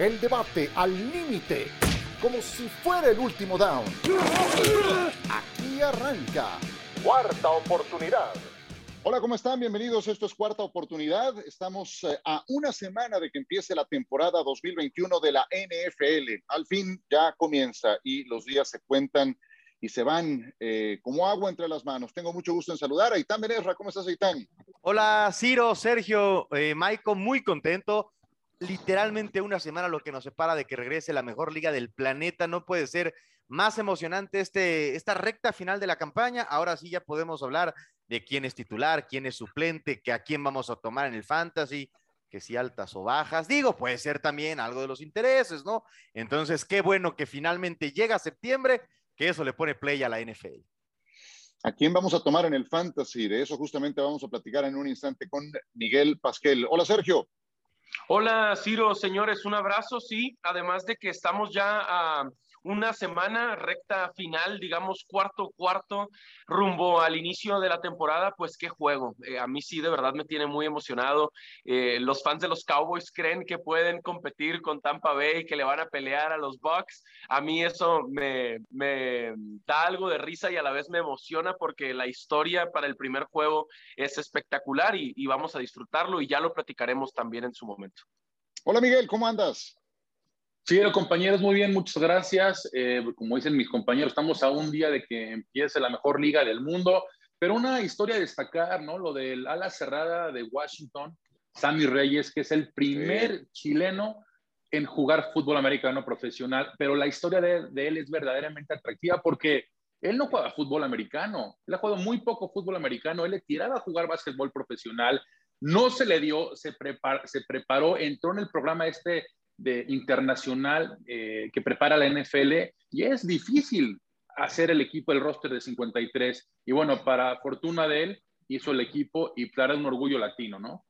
El debate al límite, como si fuera el último down. Aquí arranca. Cuarta oportunidad. Hola, ¿cómo están? Bienvenidos. Esto es Cuarta Oportunidad. Estamos eh, a una semana de que empiece la temporada 2021 de la NFL. Al fin ya comienza y los días se cuentan y se van eh, como agua entre las manos. Tengo mucho gusto en saludar a Itán Benesra. ¿Cómo estás, Itán? Hola, Ciro, Sergio, eh, Maiko, muy contento. Literalmente una semana lo que nos separa de que regrese la mejor liga del planeta. No puede ser más emocionante este, esta recta final de la campaña. Ahora sí ya podemos hablar de quién es titular, quién es suplente, que a quién vamos a tomar en el fantasy, que si altas o bajas. Digo, puede ser también algo de los intereses, ¿no? Entonces, qué bueno que finalmente llega septiembre que eso le pone play a la NFL. ¿A quién vamos a tomar en el fantasy? De eso justamente vamos a platicar en un instante con Miguel Pasquel. Hola, Sergio. Hola, Ciro, señores, un abrazo, sí, además de que estamos ya a una semana recta final, digamos cuarto cuarto, rumbo al inicio de la temporada, pues qué juego. Eh, a mí sí, de verdad me tiene muy emocionado. Eh, los fans de los Cowboys creen que pueden competir con Tampa Bay, que le van a pelear a los Bucks. A mí eso me, me da algo de risa y a la vez me emociona porque la historia para el primer juego es espectacular y, y vamos a disfrutarlo y ya lo platicaremos también en su momento. Hola Miguel, ¿cómo andas? Sí, compañeros, muy bien, muchas gracias. Eh, como dicen mis compañeros, estamos a un día de que empiece la mejor liga del mundo, pero una historia a destacar, ¿no? Lo del ala cerrada de Washington, Sammy Reyes, que es el primer chileno en jugar fútbol americano profesional, pero la historia de, de, él es verdaderamente atractiva porque él no juega fútbol americano, él ha jugado muy poco fútbol americano, él le tiraba a jugar básquetbol profesional, no se le dio, se, prepar, se preparó, entró en el programa este de internacional eh, que prepara la NFL y es difícil hacer el equipo, el roster de 53. Y bueno, para fortuna de él, hizo el equipo y claro, un orgullo latino, ¿no?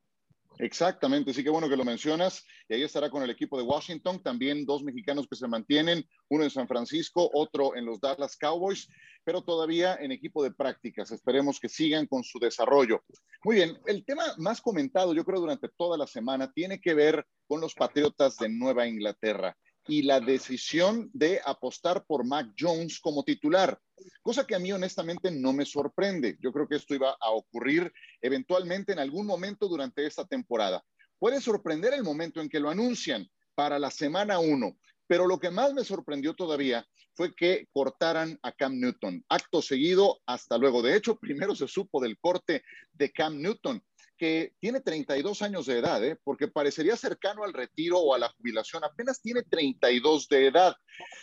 Exactamente, sí que bueno que lo mencionas. Y ahí estará con el equipo de Washington, también dos mexicanos que se mantienen, uno en San Francisco, otro en los Dallas Cowboys, pero todavía en equipo de prácticas. Esperemos que sigan con su desarrollo. Muy bien, el tema más comentado, yo creo, durante toda la semana tiene que ver con los Patriotas de Nueva Inglaterra y la decisión de apostar por Mac Jones como titular, cosa que a mí honestamente no me sorprende. Yo creo que esto iba a ocurrir eventualmente en algún momento durante esta temporada. Puede sorprender el momento en que lo anuncian para la semana 1, pero lo que más me sorprendió todavía fue que cortaran a Cam Newton. Acto seguido, hasta luego. De hecho, primero se supo del corte de Cam Newton que tiene 32 años de edad, ¿eh? porque parecería cercano al retiro o a la jubilación, apenas tiene 32 de edad.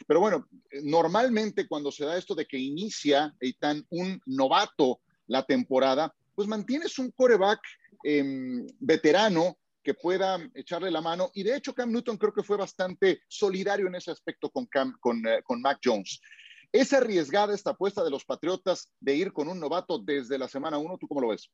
Pero bueno, normalmente cuando se da esto de que inicia Eitan un novato la temporada, pues mantienes un coreback eh, veterano que pueda echarle la mano. Y de hecho, Cam Newton creo que fue bastante solidario en ese aspecto con, Cam, con, eh, con Mac Jones. ¿Es arriesgada esta apuesta de los Patriotas de ir con un novato desde la semana 1? ¿Tú cómo lo ves?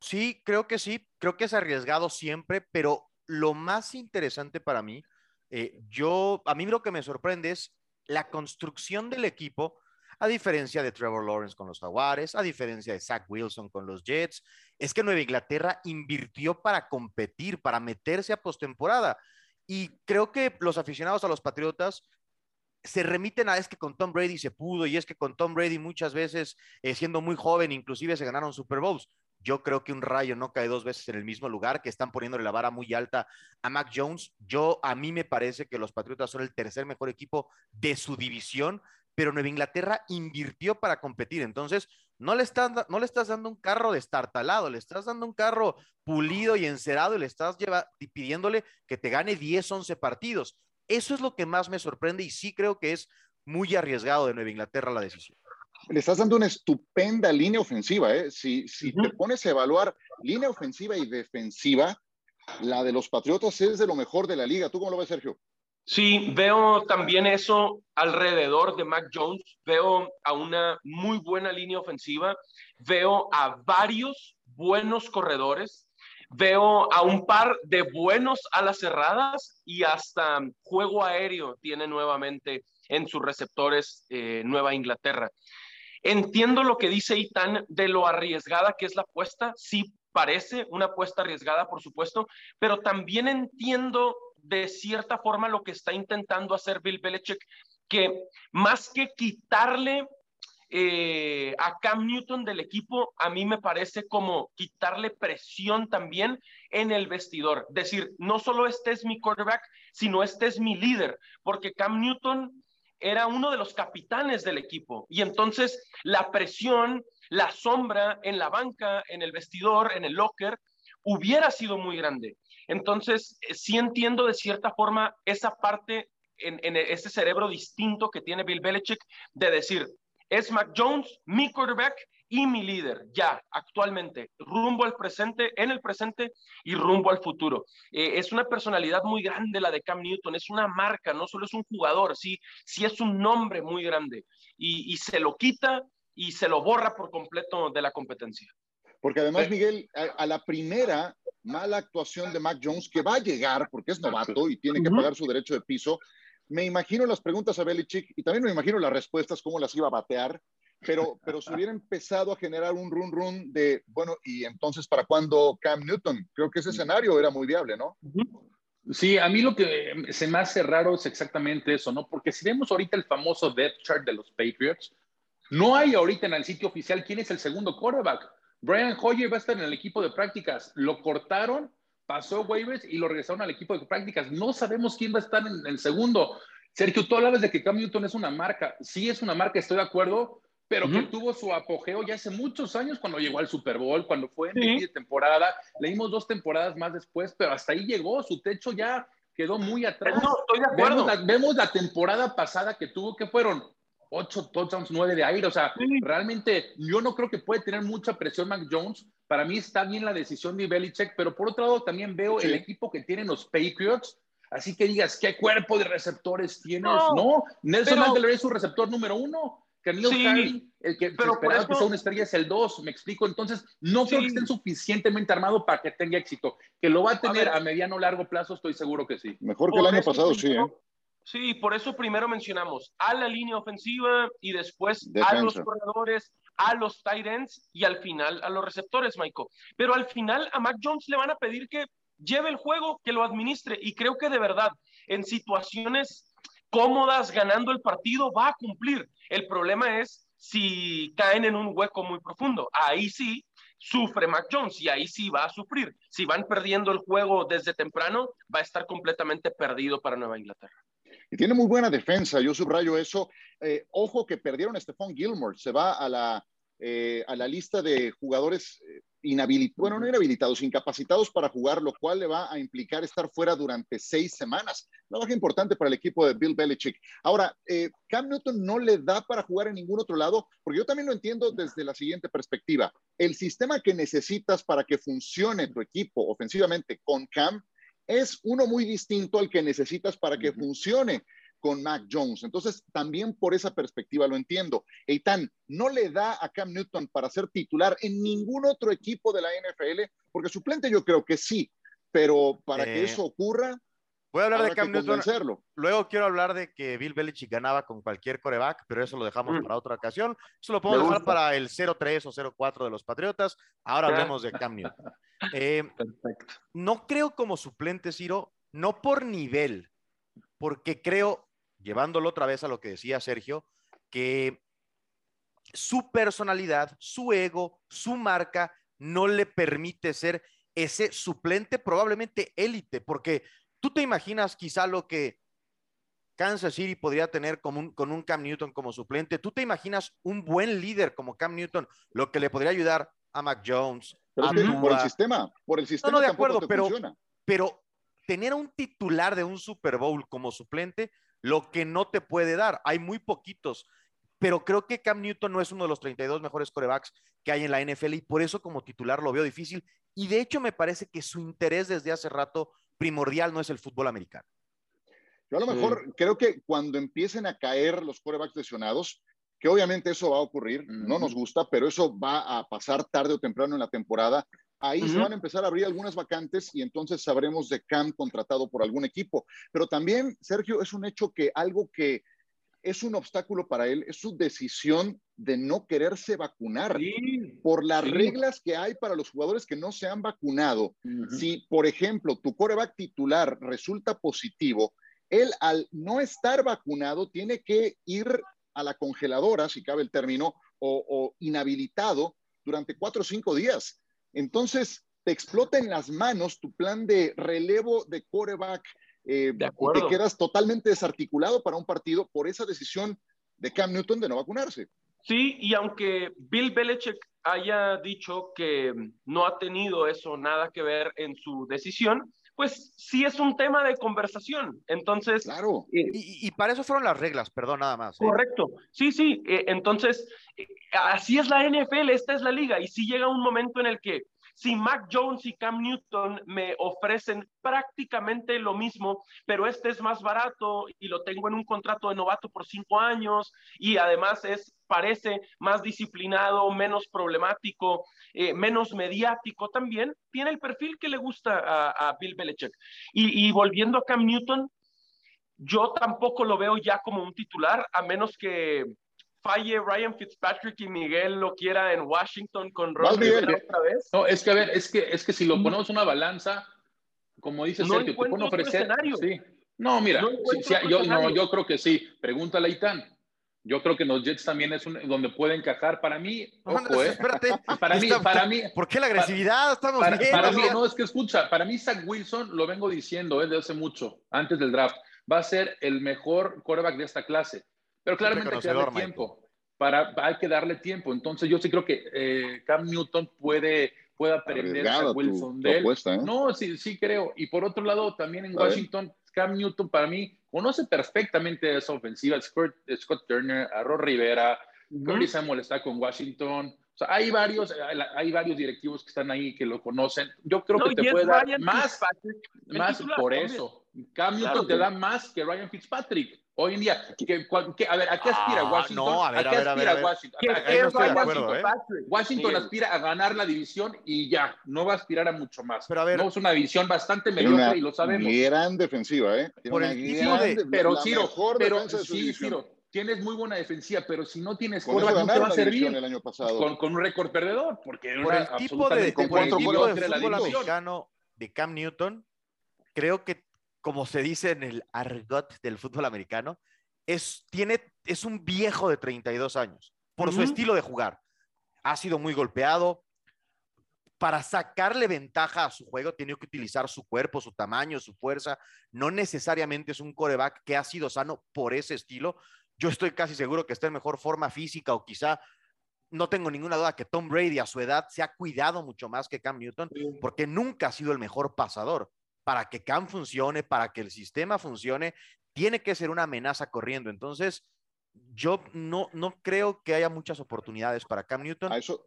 Sí, creo que sí, creo que es arriesgado siempre, pero lo más interesante para mí, eh, yo, a mí lo que me sorprende es la construcción del equipo, a diferencia de Trevor Lawrence con los Jaguares, a diferencia de Zach Wilson con los Jets, es que Nueva Inglaterra invirtió para competir, para meterse a postemporada. Y creo que los aficionados a los Patriotas se remiten a es que con Tom Brady se pudo y es que con Tom Brady muchas veces, eh, siendo muy joven, inclusive se ganaron Super Bowls. Yo creo que un rayo no cae dos veces en el mismo lugar, que están poniéndole la vara muy alta a Mac Jones. Yo, a mí me parece que los Patriotas son el tercer mejor equipo de su división, pero Nueva Inglaterra invirtió para competir. Entonces, no le, estás, no le estás dando un carro destartalado, le estás dando un carro pulido y encerado y le estás lleva, pidiéndole que te gane 10, 11 partidos. Eso es lo que más me sorprende y sí creo que es muy arriesgado de Nueva Inglaterra la decisión le estás dando una estupenda línea ofensiva. ¿eh? Si, si te pones a evaluar línea ofensiva y defensiva, la de los Patriotas es de lo mejor de la liga. ¿Tú cómo lo ves, Sergio? Sí, veo también eso alrededor de Mac Jones. Veo a una muy buena línea ofensiva. Veo a varios buenos corredores. Veo a un par de buenos alas cerradas y hasta juego aéreo tiene nuevamente en sus receptores eh, Nueva Inglaterra. Entiendo lo que dice Itán de lo arriesgada que es la apuesta. Sí parece una apuesta arriesgada, por supuesto, pero también entiendo de cierta forma lo que está intentando hacer Bill Belichick, que más que quitarle eh, a Cam Newton del equipo, a mí me parece como quitarle presión también en el vestidor. Decir, no solo este es mi quarterback, sino este es mi líder, porque Cam Newton era uno de los capitanes del equipo. Y entonces la presión, la sombra en la banca, en el vestidor, en el locker, hubiera sido muy grande. Entonces, eh, sí entiendo de cierta forma esa parte en, en ese cerebro distinto que tiene Bill Belichick de decir, es Mac Jones, mi quarterback y mi líder, ya, actualmente, rumbo al presente, en el presente y rumbo al futuro. Eh, es una personalidad muy grande la de Cam Newton, es una marca, no solo es un jugador, sí, sí es un nombre muy grande y, se lo quita y se lo borra por completo de la competencia. Porque además, Miguel, a, la primera mala actuación de Mac Jones, que va a llegar porque es novato y tiene que pagar su derecho de piso, me imagino las preguntas a Belichick y también me imagino las respuestas, cómo las iba a batear, pero, pero se hubiera empezado a generar un run run de, bueno, y entonces, ¿para cuándo Cam Newton? Creo que ese escenario era muy viable, ¿no? Sí, a mí lo que se me hace raro es exactamente eso, ¿no? Porque si vemos ahorita el famoso depth chart de los Patriots, no hay ahorita en el sitio oficial quién es el segundo quarterback. Brian Hoyer va a estar en el equipo de prácticas. Lo cortaron pasó waivers y lo regresaron al equipo de prácticas. No sabemos quién va a estar en el segundo. Sergio, tú hablabas de que Cam Newton es una marca. Sí es una marca, estoy de acuerdo, pero que tuvo su apogeo ya hace muchos años cuando llegó al Super Bowl, cuando fue en sí. temporada. Leímos dos temporadas más después, pero hasta ahí llegó. Su techo ya quedó muy atrás. No, estoy de acuerdo. Vemos la, vemos la temporada pasada que tuvo, que fueron ocho touchdowns, nueve de aire. O sea, realmente yo no creo que puede tener mucha presión Mac Jones. Para mí está bien la decisión de Belichick, pero por otro lado también veo el equipo que tienen los Patriots. Así que digas, ¿qué cuerpo de receptores tienes? No, Nelson Aguilar es su receptor número uno. Camilo sí, el que pero esperaba que sea una estrella es el dos, me explico. Entonces, no creo que estén suficientemente armado para que tenga éxito. Que lo va a tener a, a mediano o largo plazo, estoy seguro que sí. Mejor que el año pasado, sí, ¿eh? Sí, por eso primero mencionamos a la línea ofensiva y después a los corredores, a los tight ends y al final a los receptores, Michael. Pero al final a Mac Jones le van a pedir que lleve el juego, que lo administre y creo que de verdad en situaciones cómodas ganando el partido va a cumplir. El problema es si caen en un hueco muy profundo. Ahí sí sufre Mac Jones y ahí sí va a sufrir. Si van perdiendo el juego desde temprano, va a estar completamente perdido para Nueva Inglaterra. Y tiene muy buena defensa, yo subrayo eso. Eh, ojo que perdieron a Stephon Gilmore, se va a la, eh, a la lista de jugadores eh, inhabilitados, bueno, no inhabilitados, incapacitados para jugar, lo cual le va a implicar estar fuera durante seis semanas. Una baja importante para el equipo de Bill Belichick. Ahora, Cam Newton no le da para jugar en ningún otro lado, porque yo también lo entiendo desde la siguiente perspectiva. El sistema que necesitas para que funcione tu equipo ofensivamente con Cam es uno muy distinto al que necesitas para que funcione con Mac Jones. Entonces, también por esa perspectiva lo entiendo. Eitan no le da a Cam Newton para ser titular en ningún otro equipo de la NFL, porque suplente yo creo que sí, pero para que eso ocurra, Voy a hablar de Cam Newton. Luego quiero hablar de que Bill Belichick ganaba con cualquier coreback, pero eso lo dejamos mm. para otra ocasión. Eso lo podemos dejar para el 0-3 o 0-4 de los Patriotas. Ahora hablemos de Cam Newton. Eh, no creo como suplente, Ciro, no por nivel, porque creo, llevándolo otra vez a lo que decía Sergio, que su personalidad, su ego, su marca no le permite ser ese suplente probablemente élite, porque tú te imaginas quizá lo que Kansas City podría tener con un Cam Newton como suplente, tú te imaginas un buen líder como Cam Newton, lo que le podría ayudar a Mac Jones, por el sistema, por el sistema. No, de acuerdo, pero, pero tener un titular de un Super Bowl como suplente, lo que no te puede dar, hay muy poquitos, pero creo que Cam Newton no es uno de los 32 mejores corebacks que hay en la NFL y por eso como titular lo veo difícil. Y de hecho me parece que su interés desde hace rato primordial no es el fútbol americano. Yo a lo mejor creo que cuando empiecen a caer los corebacks lesionados, que obviamente eso va a ocurrir, no nos gusta, pero eso va a pasar tarde o temprano en la temporada. Ahí se van a empezar a abrir algunas vacantes y entonces sabremos de Cam contratado por algún equipo. Pero también, Sergio, es un hecho que algo que es un obstáculo para él, es su decisión de no quererse vacunar por las reglas que hay para los jugadores que no se han vacunado. Si, por ejemplo, tu coreback titular resulta positivo, él al no estar vacunado tiene que ir a la congeladora, si cabe el término, o, inhabilitado durante cuatro o cinco días. Entonces, te explota en las manos tu plan de relevo de coreback eh, y te quedas totalmente desarticulado para un partido por esa decisión de Cam Newton de no vacunarse. Sí, y aunque Bill Belichick haya dicho que no ha tenido eso nada que ver en su decisión, pues sí es un tema de conversación. Entonces. Claro. Eh, y, para eso fueron las reglas, perdón, nada más. ¿eh? Correcto. Sí, sí. entonces, así es la NFL, esta es la liga. Y si llega un momento en el que si Mac Jones y Cam Newton me ofrecen prácticamente lo mismo, pero este es más barato y lo tengo en un contrato de novato por cinco años y además es parece más disciplinado, menos problemático, eh, menos mediático también, tiene el perfil que le gusta a, Bill Belichick. y volviendo a Cam Newton, yo tampoco lo veo ya como un titular, a menos que falle Ryan Fitzpatrick y Miguel lo quiera en Washington con Ron Rivera otra vez. No, es que a ver, es que, es que si lo ponemos una balanza, como dice no Sergio, te pueden ofrecer. Sí. No, mira, yo, no, yo creo que sí. Pregúntale a Itán. Yo creo que los Jets también es un, donde puede encajar. Para mí, ojo, eh. Espérate. Para mí, para mí. ¿Por qué la agresividad? Estamos para, bien. Para mí, no, es que escucha, para mí Zach Wilson, lo vengo diciendo desde hace mucho, antes del draft, va a ser el mejor quarterback de esta clase. Pero claramente hay que darle tiempo. Para, hay que darle tiempo. Entonces, yo sí creo que eh, Cam Newton puede, puede aprender a Wilson de él. ¿eh? No, sí, sí creo. Y por otro lado, también en Washington, Cam Newton para mí conoce perfectamente esa ofensiva. Scott, Scott Turner, a Rivera, uh Samuel está con Washington. O sea, hay varios, hay varios directivos que están ahí que lo conocen. Yo creo que te puede dar más, más por eso. Cam Newton te da más que Ryan Fitzpatrick. Hoy en día, a ver, ¿a qué aspira ah, Washington? No, a, ver, qué aspira Washington? Washington, aspira a ganar la división y ya, no va a aspirar a mucho más. Pero a ver, no, es una división bastante mediocre y lo sabemos. Gran defensiva, ¿eh? Por el de, pero Ciro, pero sí, Ciro, tienes muy buena defensiva, pero si no tienes coreback, no te va a servir. El año pasado. Con, con, un récord perdedor, porque por el tipo de, por el tipo de fútbol americano de Cam Newton, creo que como se dice en el argot del fútbol americano, es, tiene, es un viejo de 32 años por su estilo de jugar. Ha sido muy golpeado. Para sacarle ventaja a su juego, tiene que utilizar su cuerpo, su tamaño, su fuerza. No necesariamente es un coreback que ha sido sano por ese estilo. Yo estoy casi seguro que está en mejor forma física o quizá no tengo ninguna duda que Tom Brady a su edad se ha cuidado mucho más que Cam Newton porque nunca ha sido el mejor pasador para que Cam funcione, para que el sistema funcione, tiene que ser una amenaza corriendo. Entonces, yo no, no creo que haya muchas oportunidades para Cam Newton. A eso,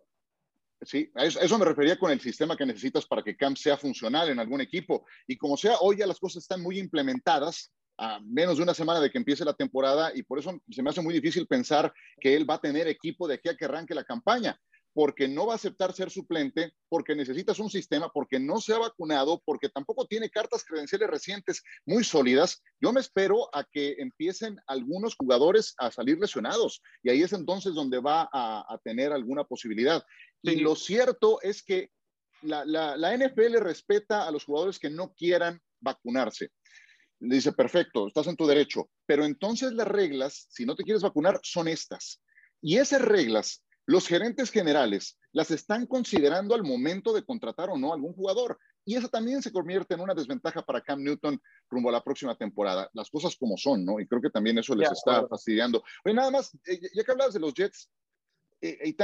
sí, a eso, me refería con el sistema que necesitas para que Cam sea funcional en algún equipo. Y como sea, hoy ya las cosas están muy implementadas a menos de una semana de que empiece la temporada y por eso se me hace muy difícil pensar que él va a tener equipo de aquí a que arranque la campaña porque no va a aceptar ser suplente, porque necesitas un sistema, porque no se ha vacunado, porque tampoco tiene cartas credenciales recientes muy sólidas. Yo me espero a que empiecen algunos jugadores a salir lesionados y ahí es entonces donde va a, tener alguna posibilidad. Y lo cierto es que la, la, la NFL respeta a los jugadores que no quieran vacunarse. Le dice, perfecto, estás en tu derecho, pero entonces las reglas, si no te quieres vacunar, son estas. Y esas reglas los gerentes generales las están considerando al momento de contratar o no algún jugador. Y eso también se convierte en una desventaja para Cam Newton rumbo a la próxima temporada. Las cosas como son, ¿no? Y creo que también eso les está fastidiando. Oye, nada más, eh, ya que hablabas de los Jets, eh,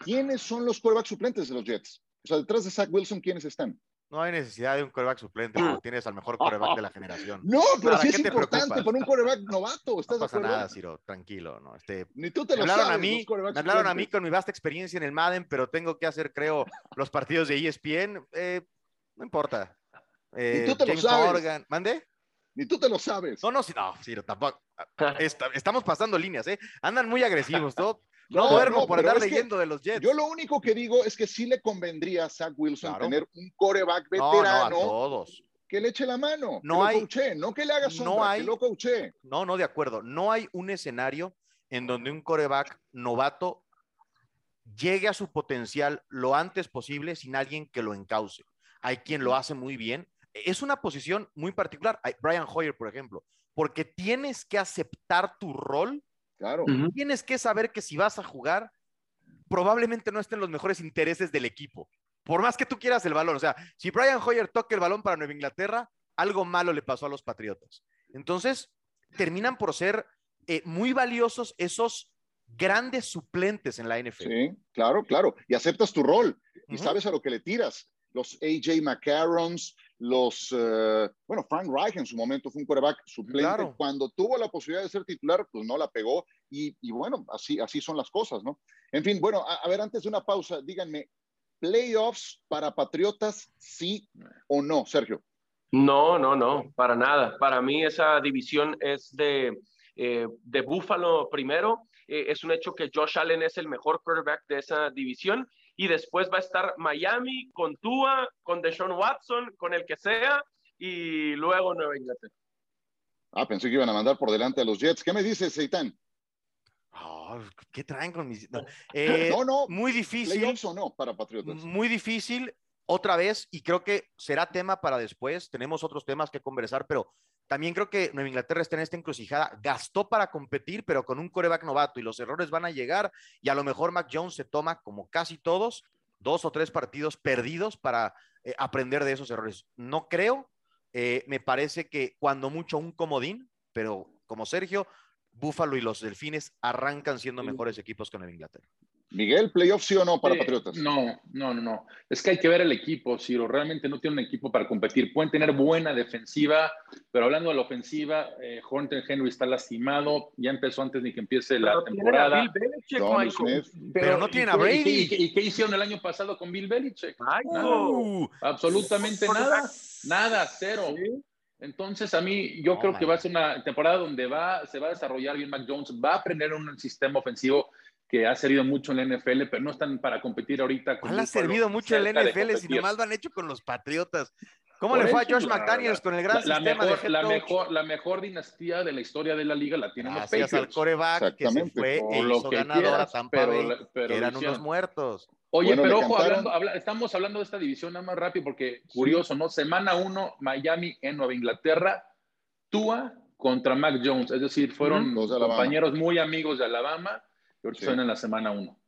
¿quiénes son los quarterbacks suplentes de los Jets? O sea, detrás de Zach Wilson, ¿quiénes están? No hay necesidad de un coreback suplente cuando tienes al mejor coreback de la generación. No, pero sí es importante por un coreback novato. ¿Estás no pasa nada, Ciro, tranquilo. ¿no? Este, Ni tú te lo hablaron sabes, a mí, Me hablaron a mí con mi vasta experiencia en el Madden, pero tengo que hacer, creo, los partidos de ESPN. Eh, no importa. Eh, Ni tú te lo sabes. Morgan. ¿Mande? Ni tú te lo sabes. No, no, sí, no, Ciro, tampoco. estamos pasando líneas, ¿eh? Andan muy agresivos. Todo, no, duermo por andar leyendo de los Jets. Yo lo único que digo es que sí le convendría a Zach Wilson tener un coreback veterano. No, a todos. que le eche la mano, No que hay- lo no que le haga sombra, no hay- que lo. No, no, de acuerdo. No hay un escenario en donde un coreback novato llegue a su potencial lo antes posible sin alguien que lo encauce. Hay quien lo hace muy bien. Es una posición muy particular. Hay Brian Hoyer, por ejemplo, porque tienes que aceptar tu rol, Claro, tienes que saber que si vas a jugar, probablemente no estén los mejores intereses del equipo. Por más que tú quieras el balón. O sea, si Brian Hoyer toca el balón para Nueva Inglaterra, algo malo le pasó a los Patriotas. Entonces, terminan por ser eh, muy valiosos esos grandes suplentes en la NFL. sí, claro, claro. Y aceptas tu rol y sabes a lo que le tiras. Los AJ McCarrons, los, eh, bueno, Frank Reich en su momento fue un quarterback suplente. Claro. Cuando tuvo la posibilidad de ser titular, pues no la pegó. Y, y bueno, así, así son las cosas, ¿no? En fin, bueno, a, a ver, antes de una pausa, díganme, ¿playoffs para Patriotas, sí o no, Sergio? No, no, no, para nada. Para mí esa división es de, eh, de Buffalo primero. Eh, es un hecho que Josh Allen es el mejor quarterback de esa división. Y después va a estar Miami con Tua, con Deshaun Watson, con el que sea. Y luego Nueva Inglaterra. Ah, pensé que iban a mandar por delante a los Jets. ¿Qué me dices, Seitan? Ah, ¿Qué traen con mis.? no. Eh, no, no, muy difícil. ¿playoffs o no para Patriotas? Muy difícil, otra vez, y creo que será tema para después. Tenemos otros temas que conversar, pero también creo que Nueva Inglaterra está en esta encrucijada. Gastó para competir, pero con un coreback novato y los errores van a llegar. Y a lo mejor Mac Jones se toma, como casi todos, dos o tres partidos perdidos para eh, aprender de esos errores. No creo. eh, me parece que cuando mucho un comodín, pero como Sergio, Búfalo y los Delfines arrancan siendo mejores equipos que Nueva Inglaterra. Miguel, ¿playoffs sí o no para Sí, Patriotas? No, no, no, no. Es que hay que ver el equipo, Ciro. Realmente no tiene un equipo para competir. Pueden tener buena defensiva, pero hablando de la ofensiva, eh, Horton Henry está lastimado. Ya empezó antes de que empiece la Pero tienen a temporada. Bill Belichick, Michael. Smith. Pero no ¿y tienen qué- a Brady. ¿y qué, y qué- y qué hicieron el año pasado con Bill Belichick? Uh, Absolutamente nada. Nada, cero. Sí. Entonces, a mí, yo No, creo que man. va a ser una temporada donde va, se va a desarrollar bien Mac Jones, va a aprender un sistema ofensivo que ha servido mucho en la NFL, pero no están para competir ahorita. con ¿Cuál ha servido mucho en la NFL si nomás lo han hecho con los Patriotas? ¿Cómo Por le fue a Josh McDaniels la- con el gran la, la sistema mejor, de head la, coach? mejor, la mejor dinastía de la historia de la liga la tienen los Gracias al Patriots. coreback que se Exactamente. fue e hizo que ganador a quieras, Tampa pero Bay, la- pero que eran unos muertos. Oye, Bueno, pero ojo, cantaron. hablando, habla- estamos hablando de esta división nada más rápido porque curioso, ¿no? Semana uno, Miami en Nueva Inglaterra, Tua contra Mac Jones, es decir, fueron. Los compañeros muy amigos de Alabama ahorita Sí. están en la semana uno.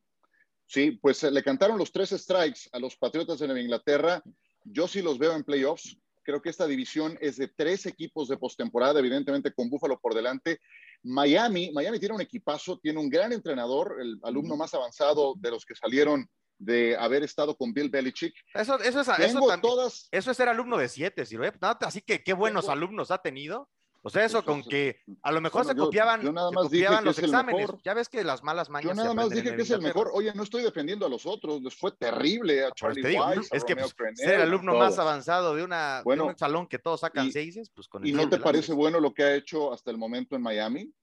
Sí, pues eh, le cantaron los tres strikes a los Patriotas de Nueva Inglaterra. Yo sí los veo en playoffs. Creo que esta división es de tres equipos de postemporada, evidentemente con Búfalo por delante. Miami, Miami tiene un equipazo, tiene un gran entrenador, el alumno más avanzado de los que salieron de haber estado con Bill Belichick. Eso, eso, es, eso, Tengo también- todas, eso es ser alumno de siete, ¿sí? Nada, Así que qué buenos Tengo- alumnos ha tenido. O sea, eso Pues, con que a lo mejor bueno, se yo- copiaban, yo nada se más copiaban los exámenes. Ya ves que las malas mañas yo se nada más dije que es el mejor. Oye, no estoy defendiendo a los otros, les fue terrible a Charlie te digo, Weiss, a es que pues, ser el alumno más avanzado de, una, de Bueno, un salón que todos sacan y- seises, pues con ¿Y el no sol te parece bueno lo que ha hecho hasta el momento en Miami?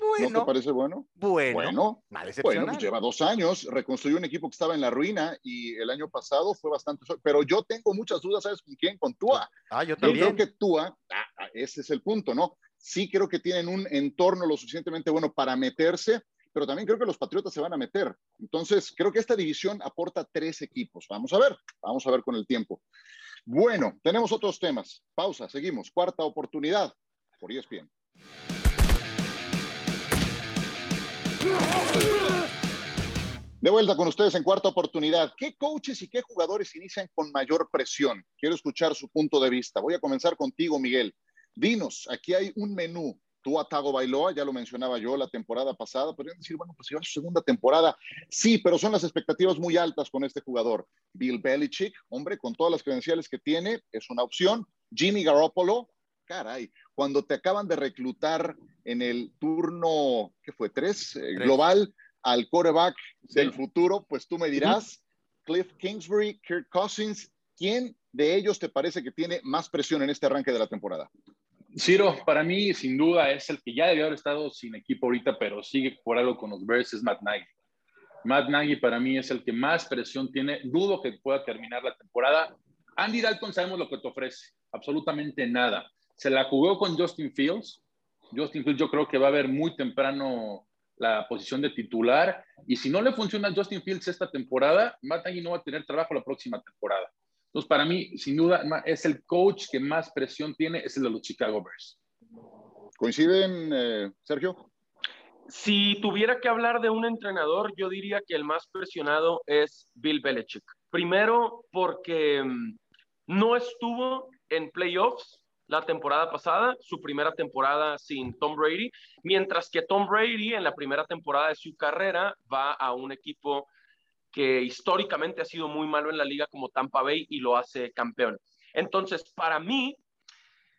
¿No Bueno, te parece bueno? bueno, Bueno, Bueno, pues lleva dos años, reconstruyó un equipo que estaba en la ruina y el año pasado fue bastante. Pero yo tengo muchas dudas, ¿sabes con quién? Con Tua. Ah, yo Yo también. creo que Tua, ah, ah, ese es el punto, ¿no? Sí creo que tienen un entorno lo suficientemente bueno para meterse, pero también creo que los Patriotas se van a meter. Entonces, creo que esta división aporta tres equipos. Vamos a ver, vamos a ver con el tiempo. Bueno, tenemos otros temas. Pausa, seguimos. Cuarta oportunidad por ESPN. De vuelta con ustedes en cuarta oportunidad. ¿Qué coaches y qué jugadores inician con mayor presión? Quiero escuchar su punto de vista. Voy a comenzar contigo, Miguel. Dinos, aquí hay un menú. Tú a Tago Bailoa, ya lo mencionaba yo la temporada pasada, podrían decir, bueno, pues si va a su segunda temporada. Sí, pero son las expectativas muy altas con este jugador. Bill Belichick, hombre, con todas las credenciales que tiene, es una opción. Jimmy Garoppolo, caray, cuando te acaban de reclutar en el turno, ¿qué fue? Tres, eh, global al quarterback del Sí. futuro, pues tú me dirás, Cliff Kingsbury, Kirk Cousins, ¿quién de ellos te parece que tiene más presión en este arranque de la temporada? Ciro, para mí, sin duda, es el que ya debió haber estado sin equipo ahorita, pero sigue por algo con los Bears, es Matt Nagy. Matt Nagy para mí es el que más presión tiene. Dudo que pueda terminar la temporada. Andy Dalton sabemos lo que te ofrece, absolutamente nada. Se la jugó con Justin Fields. Justin Fields yo creo que va a ver muy temprano la posición de titular y si no le funciona a Justin Fields esta temporada, Matt Nagy no va a tener trabajo la próxima temporada. Entonces, para mí, sin duda, es el coach que más presión tiene, es el de los Chicago Bears. ¿Coinciden, eh, Sergio? Si tuviera que hablar de un entrenador, yo diría que el más presionado es Bill Belichick. Primero, porque mm, no estuvo en playoffs la temporada pasada, su primera temporada sin Tom Brady, mientras que Tom Brady en la primera temporada de su carrera va a un equipo que históricamente ha sido muy malo en la liga como Tampa Bay y lo hace campeón. Entonces, para mí,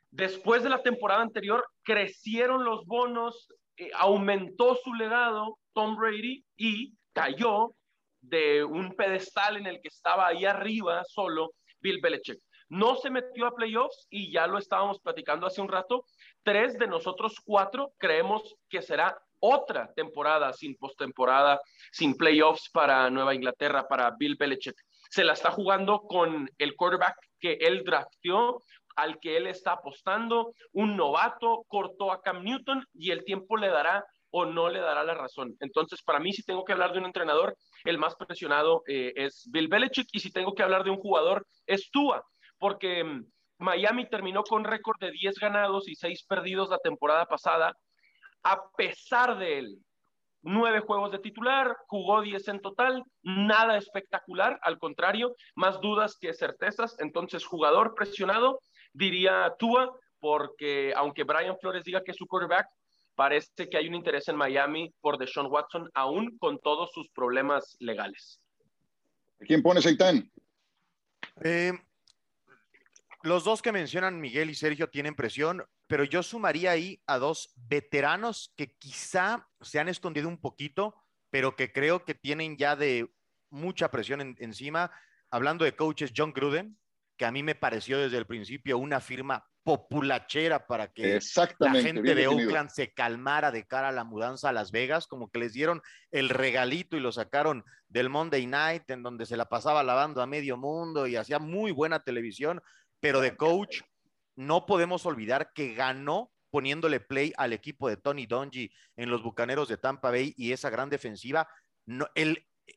después de la temporada anterior, crecieron los bonos, eh, aumentó su legado Tom Brady y cayó de un pedestal en el que estaba ahí arriba solo Bill Belichick. No se metió a playoffs y ya lo estábamos platicando hace un rato. Tres de nosotros cuatro creemos que será otra temporada sin postemporada, sin playoffs para Nueva Inglaterra, para Bill Belichick. Se la está jugando con el quarterback que él drafteó, al que él está apostando, un novato, cortó a Cam Newton y el tiempo le dará o no le dará la razón. Entonces, para mí, si tengo que hablar de un entrenador, el más presionado eh, es Bill Belichick y si tengo que hablar de un jugador, es Tua, porque mm, Miami terminó con récord de 10 ganados y 6 perdidos la temporada pasada a pesar de él. Nueve juegos de titular, jugó diez en total, nada espectacular, al contrario, más dudas que certezas. Entonces, jugador presionado, diría Tua, porque aunque Brian Flores diga que es su quarterback, parece que hay un interés en Miami por Deshaun Watson, aún con todos sus problemas legales. ¿Quién pone Seitán? Eh, los dos que mencionan Miguel y Sergio tienen presión pero yo sumaría ahí a dos veteranos que quizá se han escondido un poquito, pero que creo que tienen ya de mucha presión encima. Hablando de coaches, John Gruden, que a mí me pareció desde el principio una firma populachera para que la gente de Oakland se calmara de cara a la mudanza a Las Vegas, como que les dieron el regalito y lo sacaron del Monday Night, en donde se la pasaba lavando a medio mundo y hacía muy buena televisión, pero de coach no podemos olvidar que ganó poniéndole play al equipo de Tony Dungy en los Bucaneros de Tampa Bay y esa gran defensiva. No,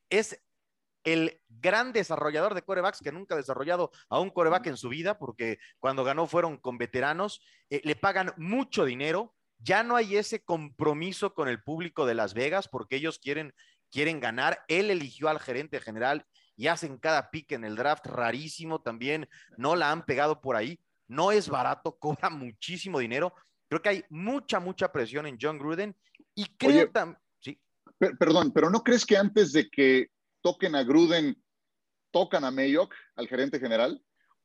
es el gran desarrollador de corebacks que nunca ha desarrollado a un coreback en su vida, porque cuando ganó fueron con veteranos, eh, le pagan mucho dinero, ya no hay ese compromiso con el público de Las Vegas, porque ellos quieren, quieren ganar. Él eligió al gerente general y hacen cada pique en el draft rarísimo también, no la han pegado por ahí no es barato, cobra muchísimo dinero. Creo que hay mucha, mucha presión en John Gruden y creo también... Sí. perdón, pero ¿no crees que antes de que toquen a Gruden, tocan a Mayock, al gerente general?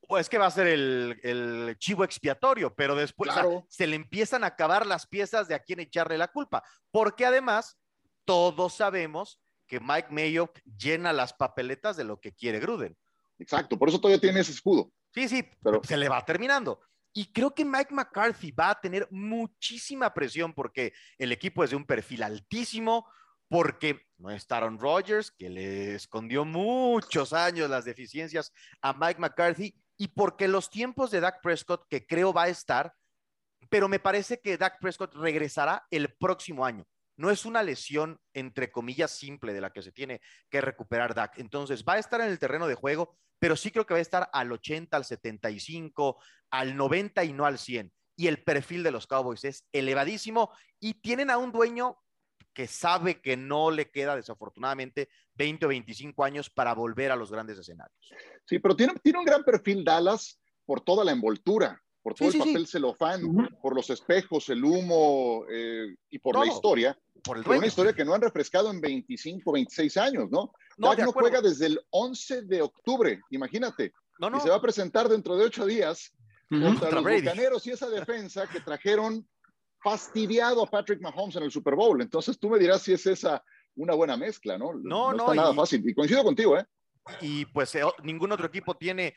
Pues que va a ser el, chivo expiatorio, pero después se le empiezan a acabar las piezas de a quién echarle la culpa, porque además todos sabemos que Mike Mayock llena las papeletas de lo que quiere Gruden. Exacto, por eso todavía tiene ese escudo. Sí, sí, pero se le va terminando. Y creo que Mike McCarthy va a tener muchísima presión porque el equipo es de un perfil altísimo, porque no está Aaron Rodgers, que le escondió muchos años las deficiencias a Mike McCarthy, y porque los tiempos de Dak Prescott, que creo va a estar, pero me parece que Dak Prescott regresará el próximo año. No es una lesión, entre comillas, simple de la que se tiene que recuperar Dak. Entonces, va a estar en el terreno de juego, pero sí creo que va a estar al 80, al 75, al 90 y no al 100. Y el perfil de los Cowboys es elevadísimo y tienen a un dueño que sabe que no le queda desafortunadamente 20 o 25 años para volver a los grandes escenarios. Sí, pero tiene, tiene un gran perfil Dallas por toda la envoltura, por todo el papel celofán, por los espejos, el humo eh, y por la historia. Por, el una historia que no han refrescado en 25, 26 años, ¿no? No, no juega desde el 11 de octubre, imagínate. No, no. Y se va a presentar dentro de ocho días contra los bucaneros y esa defensa que trajeron fastidiado a Patrick Mahomes en el Super Bowl. Entonces tú me dirás si es esa una buena mezcla, ¿no? No, no, no está nada fácil. Y coincido contigo, ¿eh? Y pues eh, ningún otro equipo tiene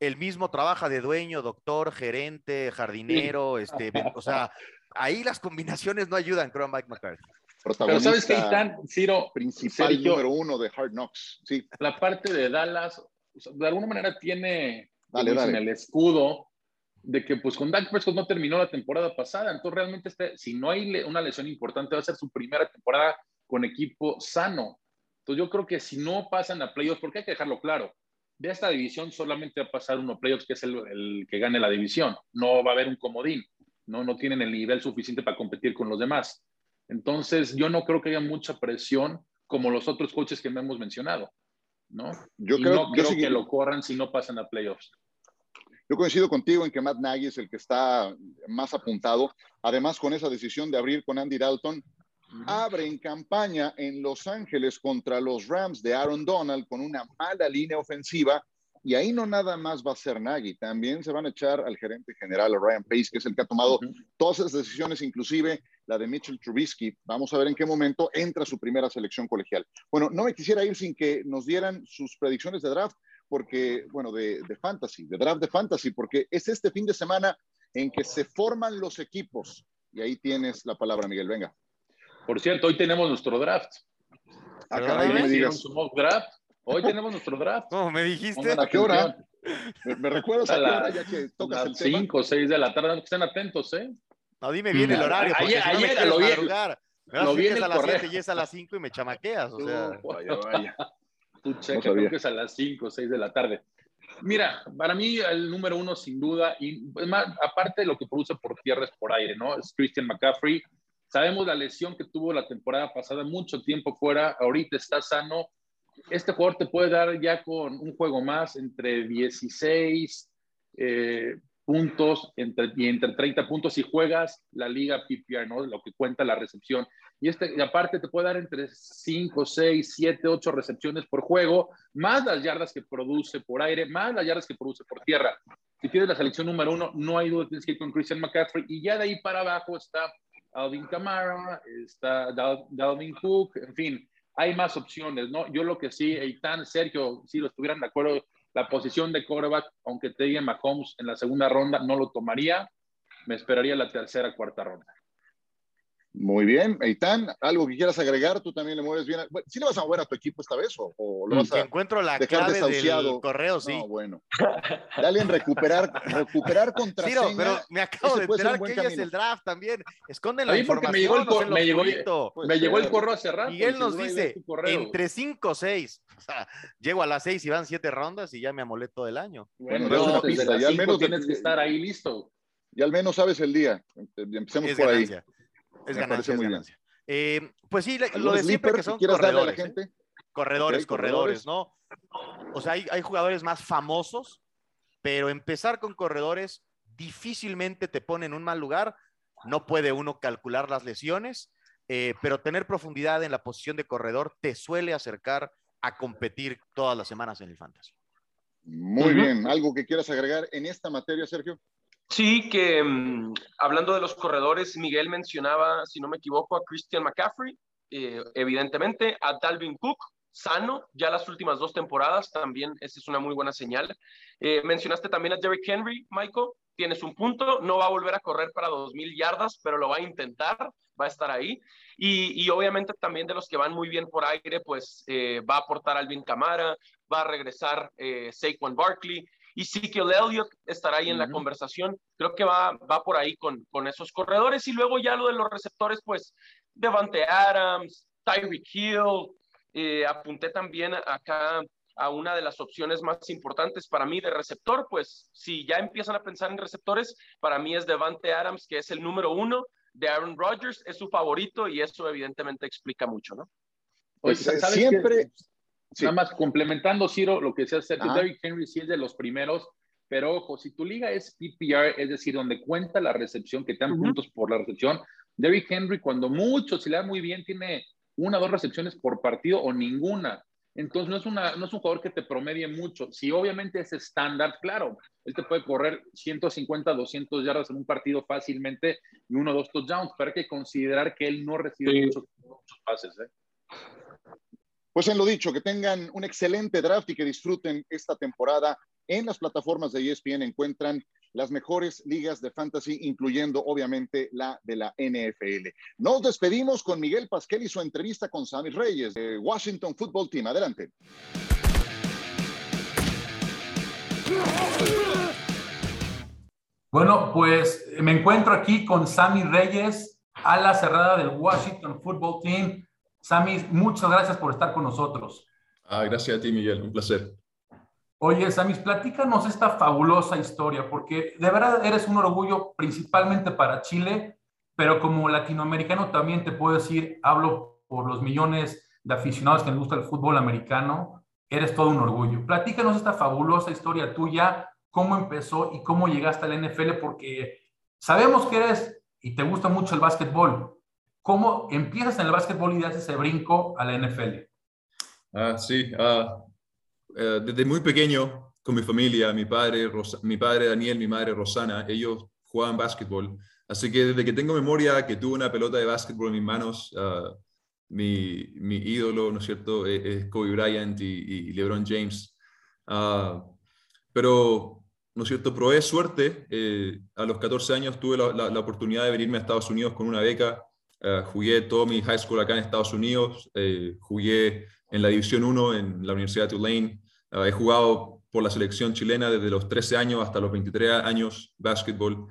el mismo trabajo de dueño, doctor, gerente, jardinero, este, o sea, ahí las combinaciones no ayudan, creo, a Mike McCarthy. Pero sabes que tan Ciro, principal número uno de Hard Knocks. Sí. La parte de Dallas, de alguna manera tiene en el escudo de que pues con Dak Prescott no terminó la temporada pasada, entonces realmente este, si no hay una lesión importante va a ser su primera temporada con equipo sano. Entonces yo creo que si no pasan a playoffs, porque hay que dejarlo claro, de esta división solamente va a pasar uno playoffs, que es el, que gane la división. No va a haber un comodín, ¿no? no tienen el nivel suficiente para competir con los demás. Entonces yo no creo que haya mucha presión como los otros coaches que me hemos mencionado. ¿no? Yo creo, que lo corran si no pasan a playoffs. Yo coincido contigo en que Matt Nagy es el que está más apuntado. Además, con esa decisión de abrir con Andy Dalton, abre en campaña en Los Ángeles contra los Rams de Aaron Donald con una mala línea ofensiva. Y ahí no nada más va a ser Nagy, también se van a echar al gerente general, Ryan Pace, que es el que ha tomado todas esas decisiones, inclusive la de Mitchell Trubisky. Vamos a ver en qué momento entra su primera selección colegial. Bueno, no me quisiera ir sin que nos dieran sus predicciones de draft, porque, bueno, de, de fantasy, de draft de fantasy, porque es este fin de semana en que se forman los equipos. Y ahí tienes la palabra, Miguel, venga. Por cierto, hoy tenemos nuestro draft. Ah, caray, me digas. draft. Hoy tenemos nuestro draft. ¿Cómo me dijiste? ¿A qué hora? ¿Me, recuerdas a, qué hora ya que tocas el tema? 5 o 6 de la tarde, estén atentos, ¿eh? No, dime bien el horario. Ayer, si no ayer lo vi. Lo vi en a las 7 y es a las 5 y me chamaqueas, o sea. Vaya, vaya. Tú checa, creo que es a las 5 o 6 de la tarde. Mira, para mí el número uno sin duda, y más, aparte de lo que produce por tierra es por aire, ¿no? Es Christian McCaffrey. Sabemos la lesión que tuvo la temporada pasada, mucho tiempo fuera, ahorita está sano. Este jugador te puede dar ya con un juego más entre 16 eh, puntos entre, y entre 30 puntos si juegas la liga PPR, ¿no? Lo que cuenta la recepción. Y, este, y aparte te puede dar entre 5, 6, 7, 8 recepciones por juego, más las yardas que produce por aire, más las yardas que produce por tierra. Si tienes la selección número uno, no hay duda, tienes que ir con Christian McCaffrey. Y ya de ahí para abajo está Alvin Kamara, está Dalvin Cook, en fin, hay más opciones, ¿no? Yo lo que sí, Eitan, Sergio, si lo estuvieran de acuerdo, la posición de quarterback, aunque te diga Mahomes en la segunda ronda, no lo tomaría, me esperaría la tercera, cuarta ronda. Muy bien, Eitan, ¿algo que quieras agregar? ¿Tú también le mueves bien? ¿Sí le vas a mover a tu equipo esta vez o, lo vas a encuentro la clave del correo, sí. No, bueno. Dale en recuperar, recuperar contraseña. Sí, pero me acabo de enterar que ella es el draft también. Esconden la información. Me llegó el, me llegó, me llegó el correo hace rato. Miguel nos dice, entre 5 o 6. O sea, llego a las 6 y van 7 rondas y ya me amolé todo el año. Bueno, pero, pista, ya al menos tienes que estar ahí listo. Y al menos sabes el día. Empecemos por ahí. Es ganancia, es ganancia. Eh, pues sí, lo de siempre que son corredores. ¿eh? Corredores, corredores, ¿no? O sea, hay, hay, jugadores más famosos, pero empezar con corredores difícilmente te pone en un mal lugar. No puede uno calcular las lesiones, eh, pero tener profundidad en la posición de corredor te suele acercar a competir todas las semanas en el fantasy. Muy bien. ¿Algo que quieras agregar en esta materia, Sergio? Sí, que mm, hablando de los corredores, Miguel mencionaba, si no me equivoco, a Christian McCaffrey, eh, evidentemente, a Dalvin Cook, sano, ya las últimas dos temporadas, también esa es una muy buena señal. Eh, mencionaste también a Derrick Henry, Michael, tienes un punto, no va a volver a correr para 2.000 yardas, pero lo va a intentar, va a estar ahí. Y, obviamente también de los que van muy bien por aire, pues eh, va a aportar Alvin Camara, va a regresar Saquon Barkley, y Ezekiel Elliott estará ahí en la conversación. Creo que va, va por ahí con, con esos corredores. Y luego ya lo de los receptores, pues Devante Adams, Tyreek Hill. Eh, apunté también acá a una de las opciones más importantes para mí de receptor, pues si ya empiezan a pensar en receptores, para mí es Devante Adams, que es el número uno de Aaron Rodgers, es su favorito y eso evidentemente explica mucho, ¿no? Pues, siempre, Nada más complementando, Ciro, lo que decía Sergio, Derrick Henry sí es de los primeros, pero ojo, si tu liga es PPR, es decir, donde cuenta la recepción, que te dan puntos por la recepción, Derrick Henry, cuando mucho, si le da muy bien, tiene una o dos recepciones por partido o ninguna. Entonces no es, una, no es un jugador que te promedie mucho. Si obviamente es estándar, claro, él te puede correr 150, 200 yardas en un partido fácilmente y uno o dos touchdowns, pero hay que considerar que él no recibe muchos, muchos, pases. ¿eh? Pues en lo dicho, que tengan un excelente draft y que disfruten esta temporada. En las plataformas de ESPN encuentran las mejores ligas de fantasy, incluyendo obviamente la de la NFL. Nos despedimos con Miguel Pasquel y su entrevista con Sammy Reyes de Washington Football Team. Adelante. Bueno, pues me encuentro aquí con Sammy Reyes, ala cerrada del Washington Football Team. Sammy, muchas gracias por estar con nosotros. Ah, gracias a ti, Miguel. Un placer. Oye, Sammy, platícanos esta fabulosa historia, porque de verdad eres un orgullo principalmente para Chile, pero como latinoamericano también te puedo decir, hablo por los millones de aficionados que les gusta el fútbol americano, eres todo un orgullo. Platícanos esta fabulosa historia tuya cómo empezó y cómo llegaste al NFL, porque sabemos que eres y te gusta mucho el básquetbol. ¿Cómo empiezas en el básquetbol y das ese brinco a la NFL? Ah, sí, ah, eh, desde muy pequeño con mi familia, mi padre, mi padre Daniel, mi madre Rosana, ellos jugaban básquetbol. Así que desde que tengo memoria que tuve una pelota de básquetbol en mis manos, ah, mi, mi, ídolo, ¿no es cierto?, es, es Kobe Bryant y, y LeBron James. Uh, pero ¿no es cierto? Probé suerte. Eh, a los 14 años tuve la, la, oportunidad de venirme a Estados Unidos con una beca. Uh, jugué todo mi high school acá en Estados Unidos. Eh, jugué en la División 1 en la Universidad de Tulane. Uh, he jugado por la selección chilena desde los 13 años hasta los 23 años básquetbol.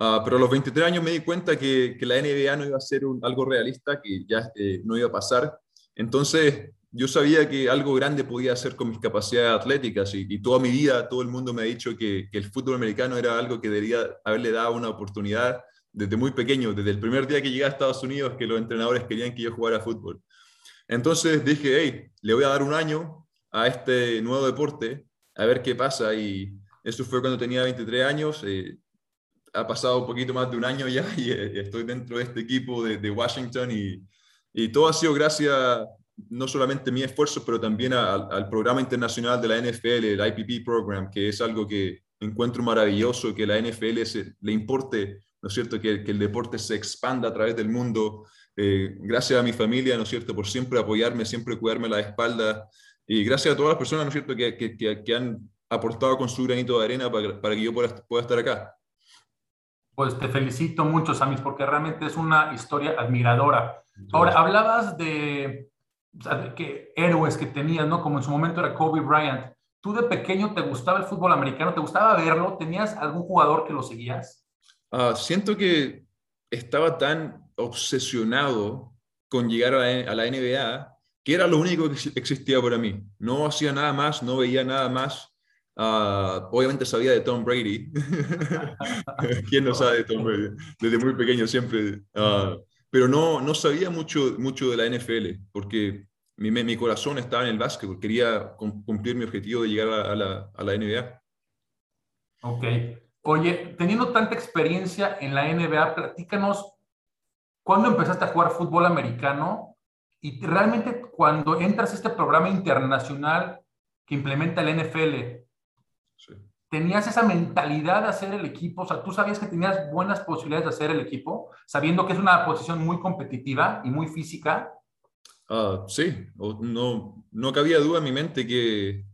Uh, pero a los 23 años me di cuenta que, que la NBA no iba a ser un, algo realista, que ya no iba a pasar. Entonces yo sabía que algo grande podía hacer con mis capacidades atléticas y, toda mi vida todo el mundo me ha dicho que, el fútbol americano era algo que debería haberle dado una oportunidad desde muy pequeño, desde el primer día que llegué a Estados Unidos, que los entrenadores querían que yo jugara fútbol. Entonces dije, hey, le voy a dar un año a este nuevo deporte, a ver qué pasa. Y eso fue cuando tenía 23 años. Eh, ha pasado un poquito más de un año ya y eh, estoy dentro de este equipo de, Washington y, y todo ha sido gracias no solamente mi esfuerzo, pero también al programa internacional de la NFL, el IPP Program, que es algo que encuentro maravilloso, que la NFL le importe, ¿no es cierto?, que, el deporte se expanda a través del mundo. Eh, gracias a mi familia, ¿no es cierto?, por siempre apoyarme, siempre cuidarme la espalda. Y gracias a todas las personas, ¿no es cierto?, que, que, han aportado con su granito de arena para, para que yo pueda, pueda estar acá. Pues te felicito mucho, Samis, porque realmente es una historia admiradora. Ahora, hablabas de sea, que héroes que tenías, ¿no? Como en su momento era Kobe Bryant. ¿Tú de pequeño te gustaba el fútbol americano? ¿Te gustaba verlo? ¿Tenías algún jugador que lo seguías? Uh, siento que estaba tan obsesionado con llegar a la, NBA que era lo único que existía para mí. No hacía nada más, no veía nada más. Uh, obviamente sabía de Tom Brady. ¿Quién no sabe de Tom Brady? Desde muy pequeño siempre. Uh, pero no, no sabía mucho, mucho de la NFL, porque mi, mi corazón estaba en el básquetbol, quería cumplir mi objetivo de llegar a, la, a la NBA. Ok. Oye, teniendo tanta experiencia en la NBA, platícanos, ¿cuándo empezaste a jugar fútbol americano? Y realmente cuando entras a este programa internacional que implementa el NFL, tenías esa mentalidad de hacer el equipo, o sea, tú sabías que tenías buenas posibilidades de hacer el equipo, sabiendo que es una posición muy competitiva y muy física. Uh, sí, no, no cabía duda en mi mente que,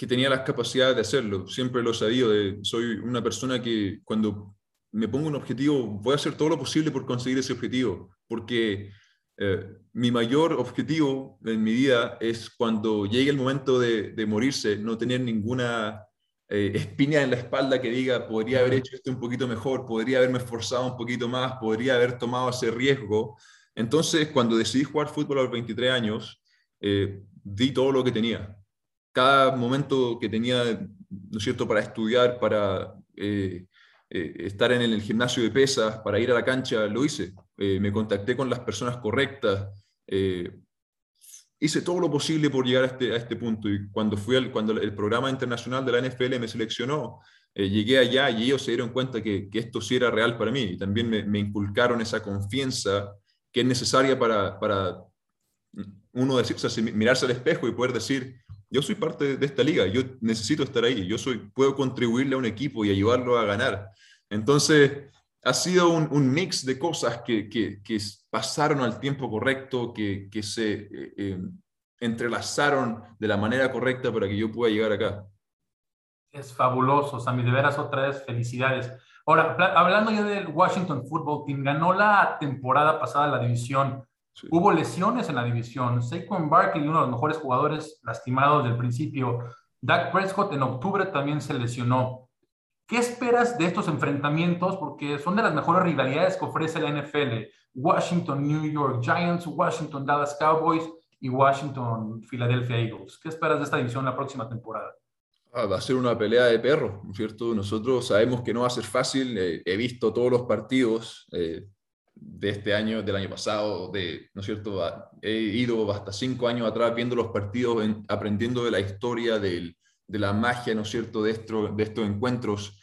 que tenía las capacidades de hacerlo, siempre lo he sabido, soy una persona que cuando me pongo un objetivo voy a hacer todo lo posible por conseguir ese objetivo, porque eh, mi mayor objetivo en mi vida es cuando llegue el momento de, de morirse, no tener ninguna eh, espina en la espalda que diga, podría haber hecho esto un poquito mejor, podría haberme esforzado un poquito más, podría haber tomado ese riesgo. Entonces, cuando decidí jugar fútbol a los 23 años, eh, di todo lo que tenía. Cada momento que tenía, ¿no es cierto?, para estudiar, para eh, estar en el gimnasio de pesas, para ir a la cancha, lo hice. me contacté con las personas correctas, hice todo lo posible por llegar a este, a este punto y cuando, fui al, cuando el programa internacional de la NFL me seleccionó, eh, llegué allá y ellos se dieron cuenta que, que, esto sí era real para mí y también me, me inculcaron esa confianza que es necesaria para, para uno decir, o sea, mirarse al espejo y poder decir, yo soy parte de esta liga, yo necesito estar ahí, yo soy, puedo contribuirle a un equipo y ayudarlo a ganar. Entonces, ha sido un, mix de cosas que, que, que, pasaron al tiempo correcto, que, se eh, eh, entrelazaron de la manera correcta para que yo pueda llegar acá. Es fabuloso, Sammy, de veras otra vez felicidades. Ahora, hablando ya del Washington Football Team, ganó la temporada pasada la división. Hubo lesiones en la división. Saquon Barkley, uno de los mejores jugadores lastimados del principio. Dak Prescott en octubre también se lesionó. ¿Qué esperas de estos enfrentamientos? Porque son de las mejores rivalidades que ofrece la NFL. Washington, New York Giants, Washington, Dallas Cowboys y Washington, Philadelphia Eagles. ¿Qué esperas de esta división la próxima temporada? Ah, va a ser una pelea de perros, ¿no es cierto? Nosotros sabemos que no va a ser fácil. Eh, he visto todos los partidos eh, de este año, del año pasado, de, ¿no es cierto? He ido hasta cinco años atrás viendo los partidos, aprendiendo de la historia, de la magia, ¿no es cierto?, de, de estos encuentros.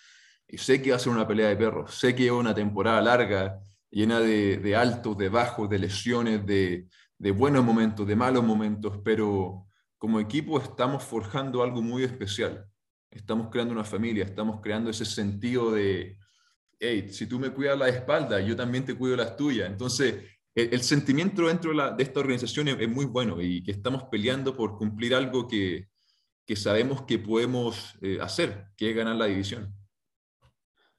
Y sé que va a ser una pelea de perros. Sé que es una temporada larga, llena de, de altos, de bajos, de lesiones, de, de buenos momentos, de malos momentos, pero como equipo estamos forjando algo muy especial. Estamos creando una familia, estamos creando ese sentido de, hey, si tú me cuidas la espalda, yo también te cuido las tuyas. Entonces, el, sentimiento dentro de, esta organización es, muy bueno y que estamos peleando por cumplir algo que, que sabemos que podemos eh, hacer, que es ganar la división.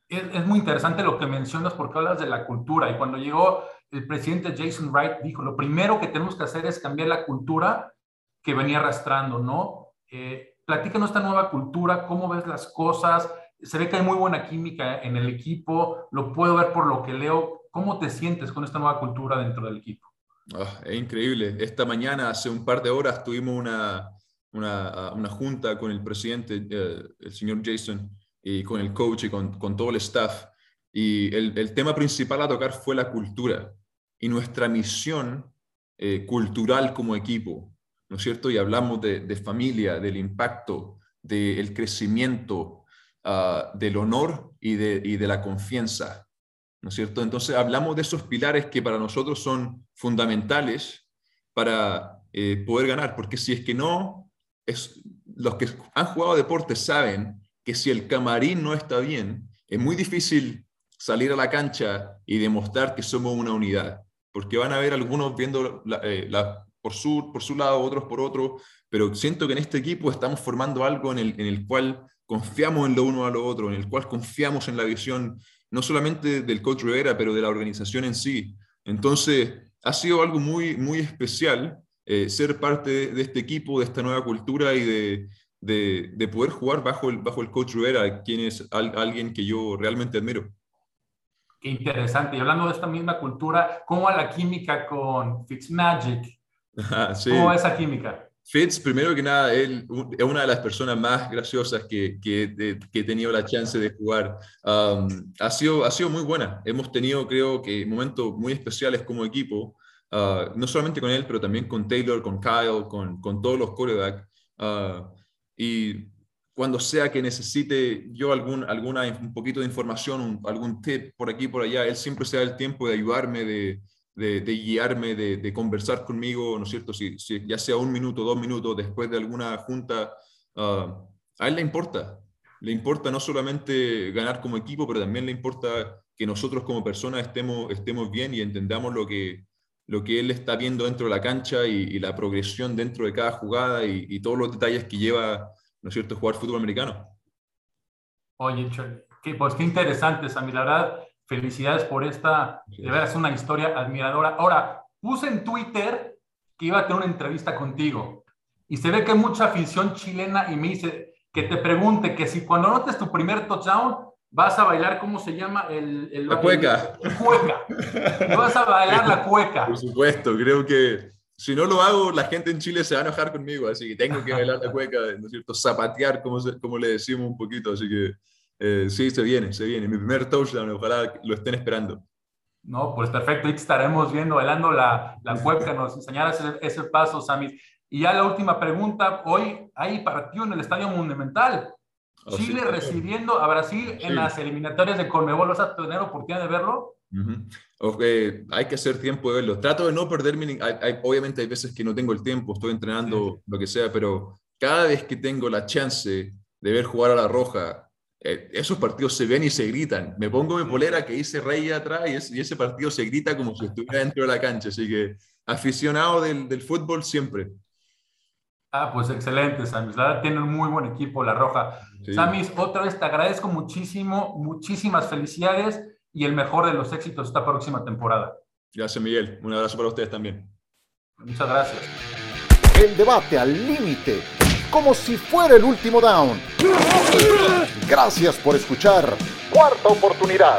Es, muy interesante lo que mencionas porque hablas de la cultura y cuando llegó el presidente Jason Wright dijo, lo primero que tenemos que hacer es cambiar la cultura que venía arrastrando, ¿no? Eh, platícanos esta nueva cultura, cómo ves las cosas, se ve que hay muy buena química en el equipo, lo puedo ver por lo que leo, ¿cómo te sientes con esta nueva cultura dentro del equipo? Ah, es increíble. Esta mañana, hace un par de horas, tuvimos una, una, una junta con el presidente, eh, el señor Jason, y con el coach y con, con todo el staff. Y el, el, tema principal a tocar fue la cultura y nuestra misión eh, cultural como equipo. ¿no es cierto? Y hablamos de, familia, del impacto, del crecimiento, ah, del honor y de, de, la confianza, ¿no es cierto? Entonces hablamos de esos pilares que para nosotros son fundamentales para eh, poder ganar, porque si es que no, es, los que han jugado deporte saben que si el camarín no está bien, es muy difícil salir a la cancha y demostrar que somos una unidad, porque van a haber algunos viendo la, eh, por su, por su lado, otros por otro, pero siento que en este equipo estamos formando algo en el, en el cual confiamos en lo uno a lo otro, en el cual confiamos en la visión, no solamente del coach Rivera, pero de la organización en sí. Entonces, ha sido algo muy, muy especial eh, ser parte de, este equipo, de esta nueva cultura y de, de, de, poder jugar bajo el, bajo el coach Rivera, quien es alguien que yo realmente admiro. Qué interesante. Y hablando de esta misma cultura, ¿cómo va la química con Fitzmagic? ¿Cómo esa química? Fitz, primero que nada, él es una de las personas más graciosas que, que, he tenido la chance de jugar. Um, ha, sido, ha sido muy buena. Hemos tenido, creo que, momentos muy especiales como equipo, uh, no solamente con él, pero también con Taylor, con Kyle, con, con todos los quarterbacks. Uh, y cuando sea que necesite yo algún, alguna, un poquito de información, algún tip por aquí, por allá, él siempre se da el tiempo de ayudarme, de, de, guiarme, de, conversar conmigo, ¿no es cierto? Si, ya sea un minuto, dos minutos después de alguna junta, ah, a él le importa. Le importa no solamente ganar como equipo, pero también le importa que nosotros como personas estemos, estemos bien y entendamos lo que, lo que él está viendo dentro de la cancha y, la progresión dentro de cada jugada y, todos los detalles que lleva, ¿no es cierto?, jugar fútbol americano. Oye, pues qué interesante, Sammy. La verdad, Felicidades por esta, de veras, una historia admiradora. Ahora, puse en Twitter que iba a tener una entrevista contigo y se ve que hay mucha afición chilena y me dice que te pregunte que si cuando notes tu primer touchdown vas a bailar, ¿cómo se llama? El, la cueca. cueca. vas a bailar la cueca. Por supuesto, creo que si no lo hago, la gente en Chile se va a enojar conmigo, así que tengo que bailar la cueca, ¿no es cierto? Zapatear, como, como le decimos un poquito, así que eh, sí, se viene, se viene. Mi primer touchdown, ojalá lo estén esperando. No, pues perfecto. Estaremos viendo, bailando la, la web que nos enseñará ese, ese paso, Sammy. Y ya la última pregunta. Hoy hay partido en el Estadio Monumental. Oh, Chile recibiendo a Brasil en las eliminatorias de Conmebol. ¿Vas a tener oportunidad de verlo? hay que hacer tiempo de verlo. Trato de no perderme. Hay, obviamente hay veces que no tengo el tiempo, estoy entrenando, lo que sea, pero cada vez que tengo la chance de ver jugar a la Roja eh, esos partidos se ven y se gritan. Me pongo mi polera que dice Rey atrás y, ese partido se grita como si estuviera dentro de la cancha. Así que aficionado del, del fútbol siempre. Ah, pues excelente, Samis. La verdad, tienen un muy buen equipo, La Roja. Samis, otra vez te agradezco muchísimo, muchísimas felicidades y el mejor de los éxitos esta próxima temporada. Gracias, Miguel. Un abrazo para ustedes también. Muchas gracias. El debate al límite como si fuera el último down. Gracias por escuchar Cuarta Oportunidad.